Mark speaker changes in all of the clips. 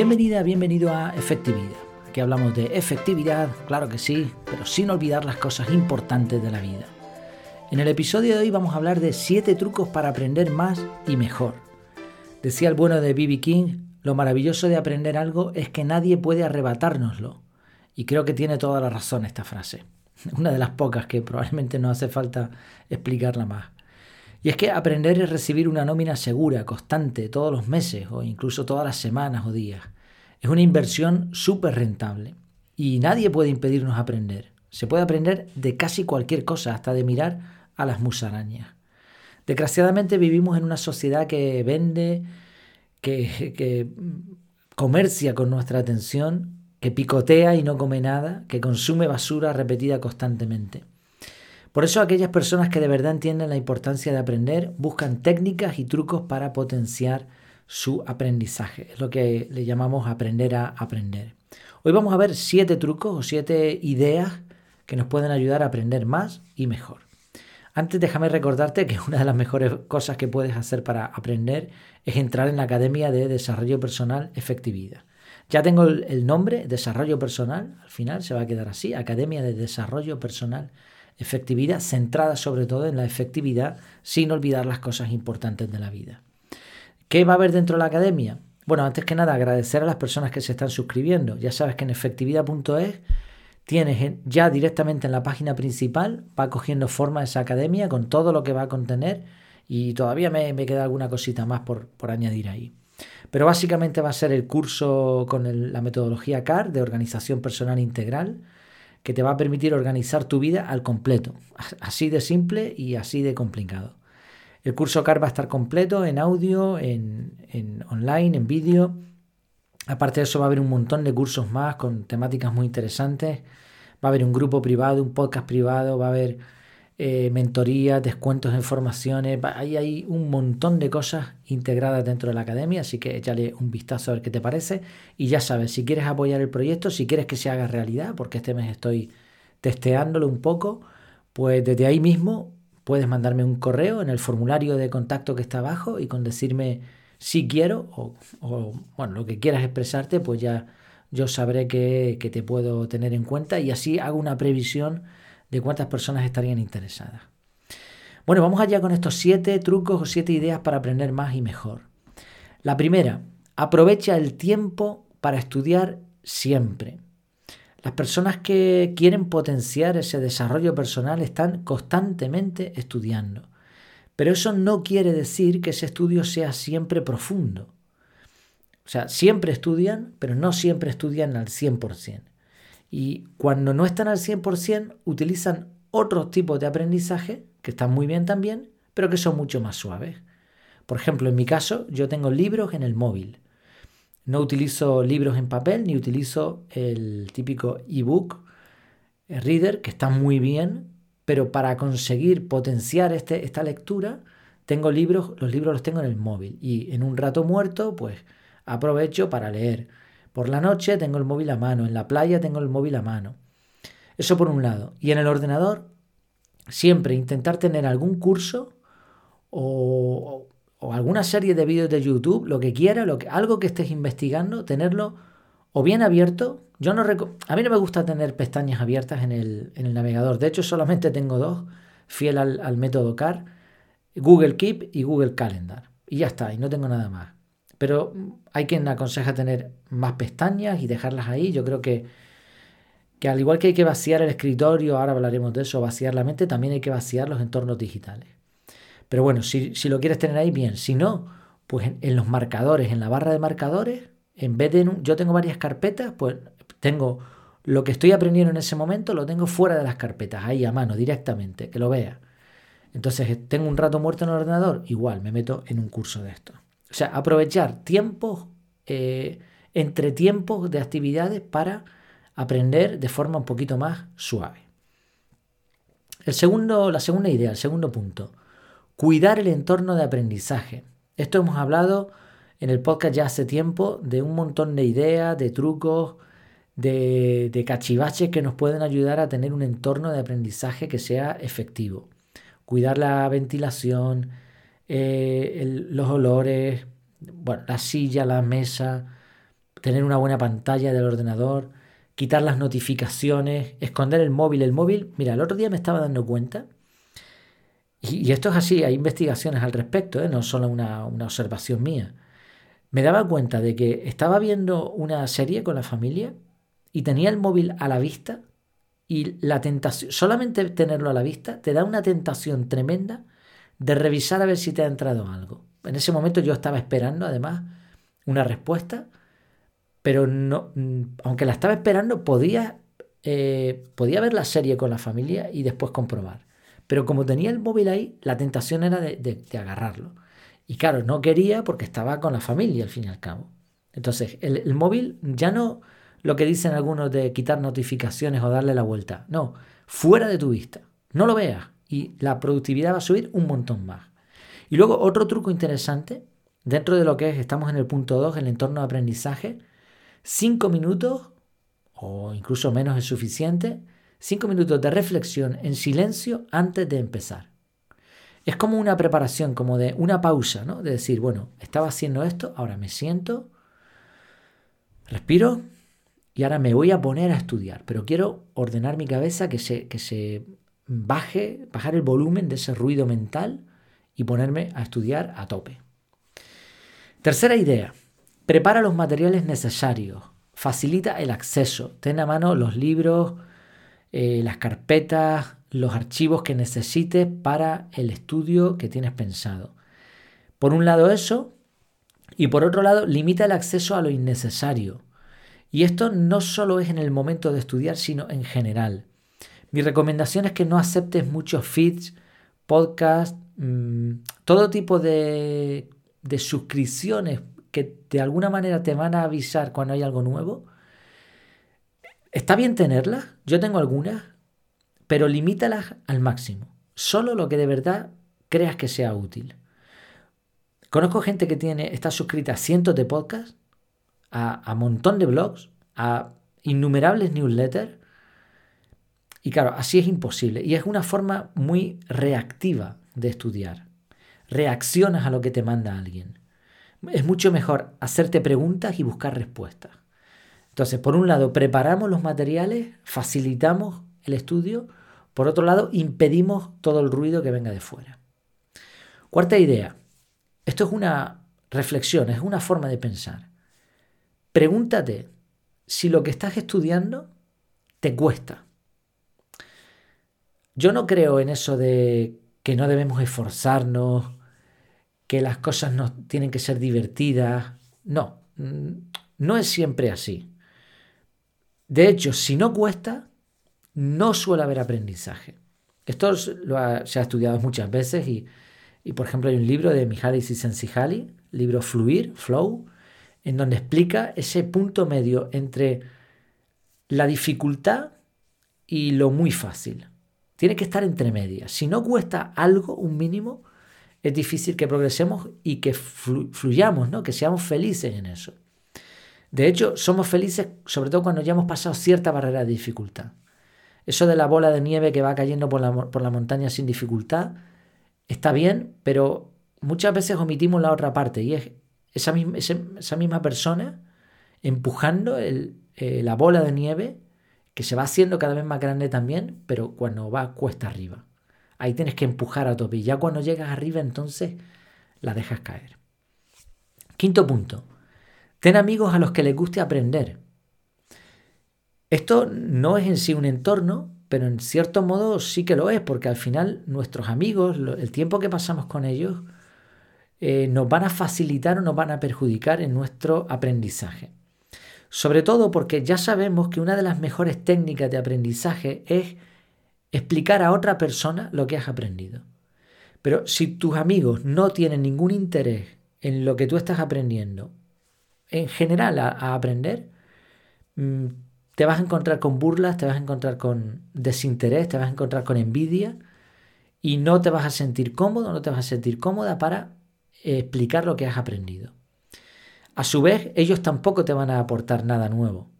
Speaker 1: Bienvenida, bienvenido a Efectividad. Aquí hablamos de efectividad, claro que sí, pero sin olvidar las cosas importantes de la vida. En el episodio de hoy vamos a hablar de 7 trucos para aprender más y mejor. Decía el bueno de B.B. King, lo maravilloso de aprender algo es que nadie puede arrebatárnoslo. Y creo que tiene toda la razón esta frase. Una de las pocas que probablemente no hace falta explicarla más. Y es que aprender es recibir una nómina segura, constante, todos los meses o incluso todas las semanas o días. Es una inversión súper rentable y nadie puede impedirnos aprender. Se puede aprender de casi cualquier cosa, hasta de mirar a las musarañas. Desgraciadamente vivimos en una sociedad que vende, que, que comercia con nuestra atención, que picotea y no come nada, que consume basura repetida constantemente. Por eso aquellas personas que de verdad entienden la importancia de aprender buscan técnicas y trucos para potenciar su aprendizaje. Es lo que le llamamos aprender a aprender. Hoy vamos a ver siete trucos o siete ideas que nos pueden ayudar a aprender más y mejor. Antes déjame recordarte que una de las mejores cosas que puedes hacer para aprender es entrar en la Academia de Desarrollo Personal Efectividad. Ya tengo el nombre, Desarrollo Personal, al final se va a quedar así, Academia de Desarrollo Personal efectividad centrada sobre todo en la efectividad sin olvidar las cosas importantes de la vida. ¿Qué va a haber dentro de la academia? Bueno, antes que nada agradecer a las personas que se están suscribiendo. Ya sabes que en efectividad.es tienes ya directamente en la página principal, va cogiendo forma esa academia con todo lo que va a contener y todavía me, queda alguna cosita más por, añadir ahí. Pero básicamente va a ser el curso con la metodología CAR de Organización Personal Integral, que te va a permitir organizar tu vida al completo. Así de simple y así de complicado. El curso CAR va a estar completo en audio, en, en online, en vídeo. Aparte de eso va a haber un montón de cursos más con temáticas muy interesantes. Va a haber un grupo privado, un podcast privado, va a haber eh, mentorías, descuentos en formaciones. Hay un montón de cosas integradas dentro de la academia, así que échale un vistazo a ver qué te parece. Y ya sabes, si quieres apoyar el proyecto, si quieres que se haga realidad, porque este mes estoy testeándolo un poco, pues desde ahí mismo puedes mandarme un correo en el formulario de contacto que está abajo y con decirme si quiero o, o bueno, lo que quieras expresarte, pues ya yo sabré que, que te puedo tener en cuenta y así hago una previsión de cuántas personas estarían interesadas. Bueno, vamos allá con estos siete trucos o siete ideas para aprender más y mejor. La primera, aprovecha el tiempo para estudiar siempre. Las personas que quieren potenciar ese desarrollo personal están constantemente estudiando. Pero eso no quiere decir que ese estudio sea siempre profundo. O sea, siempre estudian, pero no siempre estudian al 100%. Y cuando no están al 100%, utilizan otros tipos de aprendizaje que están muy bien también, pero que son mucho más suaves. Por ejemplo, en mi caso, yo tengo libros en el móvil. No utilizo libros en papel ni utilizo el típico ebook eh, reader, que está muy bien, pero para conseguir potenciar este, esta lectura, tengo libros, los libros los tengo en el móvil. Y en un rato muerto, pues aprovecho para leer. Por la noche tengo el móvil a mano, en la playa tengo el móvil a mano. Eso por un lado. Y en el ordenador, siempre intentar tener algún curso o, alguna serie de vídeos de YouTube, lo que quiera, lo que, algo que estés investigando, tenerlo o bien abierto. Yo no a mí no me gusta tener pestañas abiertas en el, navegador. De hecho, solamente tengo dos, fiel al, al método CAR, Google Keep y Google Calendar. Y ya está, y no tengo nada más. Pero hay quien aconseja tener más pestañas y dejarlas ahí. Yo creo que, que al igual que hay que vaciar el escritorio, ahora hablaremos de eso, vaciar la mente, también hay que vaciar los entornos digitales. Pero bueno, si, lo quieres tener ahí, bien. Si no, pues en, los marcadores, en la barra de marcadores, en vez de yo tengo varias carpetas, pues tengo lo que estoy aprendiendo en ese momento, lo tengo fuera de las carpetas, ahí a mano, directamente, que lo vea. Entonces, tengo un rato muerto en el ordenador, igual me meto en un curso de esto. O sea, aprovechar tiempos, eh, entre tiempos de actividades para aprender de forma un poquito más suave. El segundo, la segunda idea, el segundo punto, cuidar el entorno de aprendizaje. Esto hemos hablado en el podcast ya hace tiempo de un montón de ideas, de trucos, de, de cachivaches que nos pueden ayudar a tener un entorno de aprendizaje que sea efectivo. Cuidar la ventilación, eh, los olores, bueno, la silla, la mesa, tener una buena pantalla del ordenador, quitar las notificaciones, esconder el móvil. El móvil, mira, el otro día me estaba dando cuenta, y, esto es así, hay investigaciones al respecto, ¿eh? no solo una, una observación mía. Me daba cuenta de que estaba viendo una serie con la familia y tenía el móvil a la vista y la tentación, solamente tenerlo a la vista te da una tentación tremenda de revisar a ver si te ha entrado algo. En ese momento yo estaba esperando además una respuesta, pero no, mm, aunque la estaba esperando podía, eh, podía ver la serie con la familia y después comprobar. Pero como tenía el móvil ahí, la tentación era de, agarrarlo. Y claro, no quería porque estaba con la familia al fin y al cabo. Entonces, el móvil ya no lo que dicen algunos de quitar notificaciones o darle la vuelta. No, fuera de tu vista. No lo veas y la productividad va a subir un montón más. Y luego otro truco interesante, dentro de lo que es, estamos en el punto 2, el entorno de aprendizaje, 5 minutos o incluso menos es suficiente, 5 minutos de reflexión en silencio antes de empezar. Es como una preparación, como de una pausa, ¿no? De decir, bueno, estaba haciendo esto, ahora me siento, respiro, y ahora me voy a poner a estudiar, pero quiero ordenar mi cabeza que se, que se baje, bajar el volumen de ese ruido mental y ponerme a estudiar a tope. Tercera idea, prepara los materiales necesarios, facilita el acceso, ten a mano los libros, eh, las carpetas, los archivos que necesites para el estudio que tienes pensado. Por un lado eso, y por otro lado, limita el acceso a lo innecesario. Y esto no solo es en el momento de estudiar, sino en general. Mi recomendación es que no aceptes muchos feeds, podcasts, mm, todo tipo de, de suscripciones que de alguna manera te van a avisar cuando hay algo nuevo. Está bien tenerlas, yo tengo algunas, pero limítalas al máximo. Solo lo que de verdad creas que sea útil. Conozco gente que tiene, está suscrita a cientos de podcasts a, un montón de blogs, a innumerables newsletters. Y claro, así es imposible. Y es una forma muy reactiva de estudiar. Reaccionas a lo que te manda alguien. Es mucho mejor hacerte preguntas y buscar respuestas. Entonces, por un lado, preparamos los materiales, facilitamos el estudio. Por otro lado, impedimos todo el ruido que venga de fuera. Cuarta idea. Esto es una reflexión, es una forma de pensar. Pregúntate si lo que estás estudiando te cuesta. Yo no creo en eso de que no debemos esforzarnos, que las cosas no tienen que ser divertidas. No, mm, no es siempre así. De hecho, si no cuesta, no suele haber aprendizaje. Esto lo se ha estudiado muchas veces y, y, por ejemplo, hay un libro de Mihaly Csikszentmihalyi, libro Fluir, Flow, en donde explica ese punto medio entre la dificultad y lo muy fácil. Tiene que estar entre medias. Si no cuesta algo, un mínimo, es difícil que progresemos y que fluyamos, ¿no? que seamos felices en eso. De hecho, somos felices sobre todo cuando ya hemos pasado cierta barrera de dificultad. Eso de la bola de nieve que va cayendo por la, montaña sin dificultad está bien, pero muchas veces omitimos la otra parte y es esa misma, persona empujando eh, la bola de nieve que se va haciendo cada vez más grande también, pero cuando va cuesta arriba. Ahí tienes que empujar a tope y ya cuando llegas arriba entonces la dejas caer. Quinto punto. Ten amigos a los que les guste aprender. Esto no es en sí un entorno, pero en cierto modo sí que lo es, porque al final nuestros amigos, el tiempo que pasamos con ellos, eh, nos van a facilitar o nos van a perjudicar en nuestro aprendizaje. Sobre todo porque ya sabemos que una de las mejores técnicas de aprendizaje es explicar a otra persona lo que has aprendido. Pero si tus amigos no tienen ningún interés en lo que tú estás aprendiendo, en general a, aprender, mm, te vas a encontrar con burlas, te vas a encontrar con desinterés, te vas a encontrar con envidia y no te vas a sentir cómodo, no te vas a sentir cómoda para explicar lo que has aprendido. A su vez, ellos tampoco te van a aportar nada nuevo.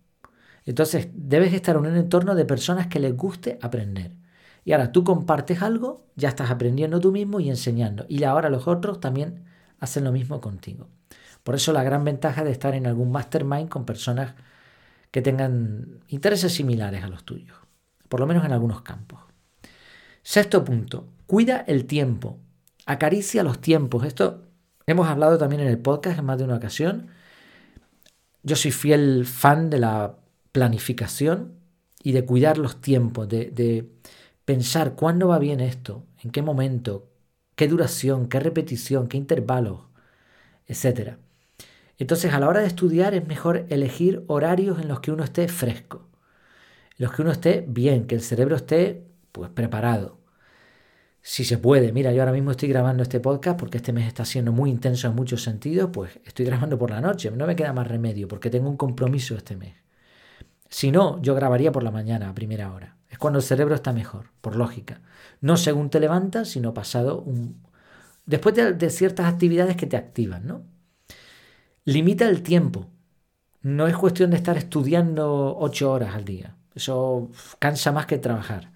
Speaker 1: Entonces, debes estar en un entorno de personas que les guste aprender. Y ahora tú compartes algo, ya estás aprendiendo tú mismo y enseñando. Y ahora los otros también hacen lo mismo contigo. Por eso la gran ventaja de estar en algún mastermind con personas que tengan intereses similares a los tuyos, por lo menos en algunos campos. Sexto punto, cuida el tiempo, acaricia los tiempos. Esto hemos hablado también en el podcast en más de una ocasión. Yo soy fiel fan de la planificación y de cuidar los tiempos, de, pensar cuándo va bien esto, en qué momento, qué duración, qué repetición, qué intervalos, etc. Entonces a la hora de estudiar es mejor elegir horarios en los que uno esté fresco, en los que uno esté bien, que el cerebro esté pues preparado. Si se puede, mira, yo ahora mismo estoy grabando este podcast porque este mes está siendo muy intenso en muchos sentidos, pues estoy grabando por la noche, no me queda más remedio porque tengo un compromiso este mes. Si no, yo grabaría por la mañana a primera hora. Es cuando el cerebro está mejor, por lógica. No según te levantas, sino pasado un... Después de, de ciertas actividades que te activan, ¿no? Limita el tiempo. No es cuestión de estar estudiando ocho horas al día. Eso cansa más que trabajar.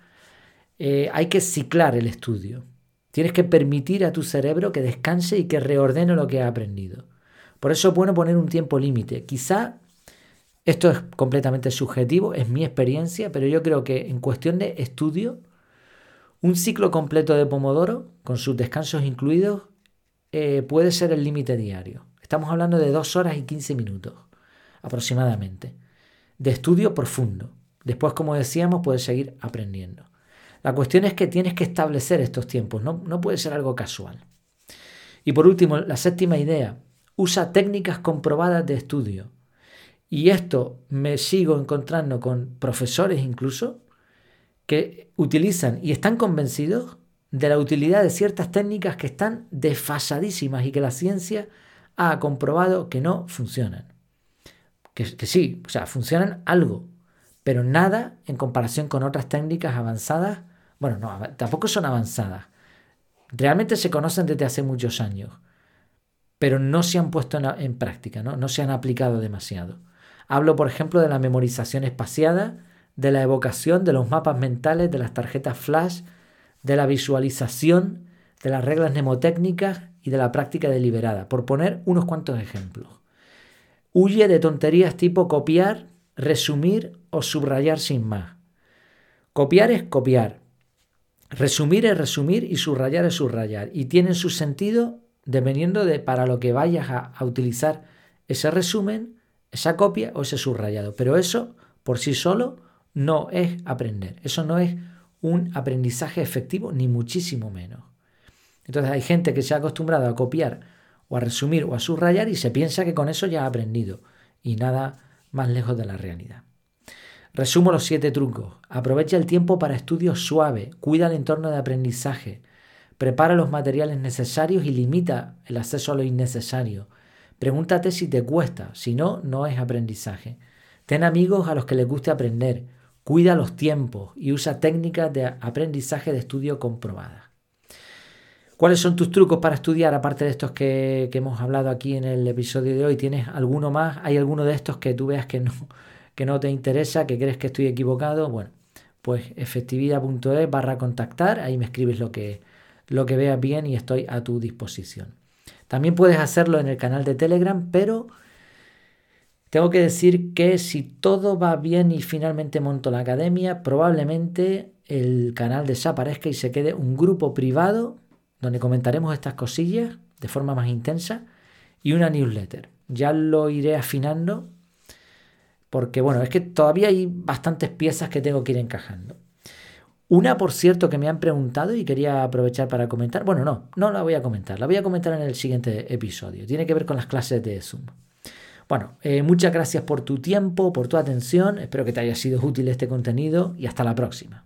Speaker 1: Eh, hay que ciclar el estudio. Tienes que permitir a tu cerebro que descanse y que reordene lo que ha aprendido. Por eso es bueno poner un tiempo límite. Quizá esto es completamente subjetivo, es mi experiencia, pero yo creo que en cuestión de estudio, un ciclo completo de Pomodoro, con sus descansos incluidos, eh, puede ser el límite diario. Estamos hablando de dos horas y 15 minutos aproximadamente, de estudio profundo. Después, como decíamos, puedes seguir aprendiendo. La cuestión es que tienes que establecer estos tiempos, no, no puede ser algo casual. Y por último, la séptima idea, usa técnicas comprobadas de estudio. Y esto me sigo encontrando con profesores incluso que utilizan y están convencidos de la utilidad de ciertas técnicas que están desfasadísimas y que la ciencia ha comprobado que no funcionan. Que, sí, o sea, funcionan algo, pero nada en comparación con otras técnicas avanzadas. Bueno, no, tampoco son avanzadas. Realmente se conocen desde hace muchos años, pero no se han puesto en, práctica, ¿no? no se han aplicado demasiado. Hablo, por ejemplo, de la memorización espaciada, de la evocación, de los mapas mentales, de las tarjetas flash, de la visualización, de las reglas mnemotécnicas y de la práctica deliberada, por poner unos cuantos ejemplos. Huye de tonterías tipo copiar, resumir o subrayar sin más. Copiar es copiar. Resumir es resumir y subrayar es subrayar. Y tienen su sentido dependiendo de para lo que vayas a, a utilizar ese resumen, esa copia o ese subrayado. Pero eso por sí solo no es aprender. Eso no es un aprendizaje efectivo, ni muchísimo menos. Entonces hay gente que se ha acostumbrado a copiar o a resumir o a subrayar y se piensa que con eso ya ha aprendido y nada más lejos de la realidad. Resumo los siete trucos. Aprovecha el tiempo para estudios suave, cuida el entorno de aprendizaje, prepara los materiales necesarios y limita el acceso a lo innecesario. Pregúntate si te cuesta, si no, no es aprendizaje. Ten amigos a los que les guste aprender, cuida los tiempos y usa técnicas de aprendizaje de estudio comprobadas. ¿Cuáles son tus trucos para estudiar, aparte de estos que, hemos hablado aquí en el episodio de hoy? ¿Tienes alguno más? ¿Hay alguno de estos que tú veas que no, que no te interesa, que crees que estoy equivocado? Bueno, pues efectividad.es barra contactar, ahí me escribes lo que, lo que veas bien y estoy a tu disposición. También puedes hacerlo en el canal de Telegram, pero tengo que decir que si todo va bien y finalmente monto la academia, probablemente el canal desaparezca y se quede un grupo privado donde comentaremos estas cosillas de forma más intensa y una newsletter. Ya lo iré afinando porque bueno, es que todavía hay bastantes piezas que tengo que ir encajando. Una, por cierto, que me han preguntado y quería aprovechar para comentar. Bueno, no, no la voy a comentar, la voy a comentar en el siguiente episodio. Tiene que ver con las clases de Zoom. Bueno, eh, muchas gracias por tu tiempo, por tu atención. Espero que te haya sido útil este contenido y hasta la próxima.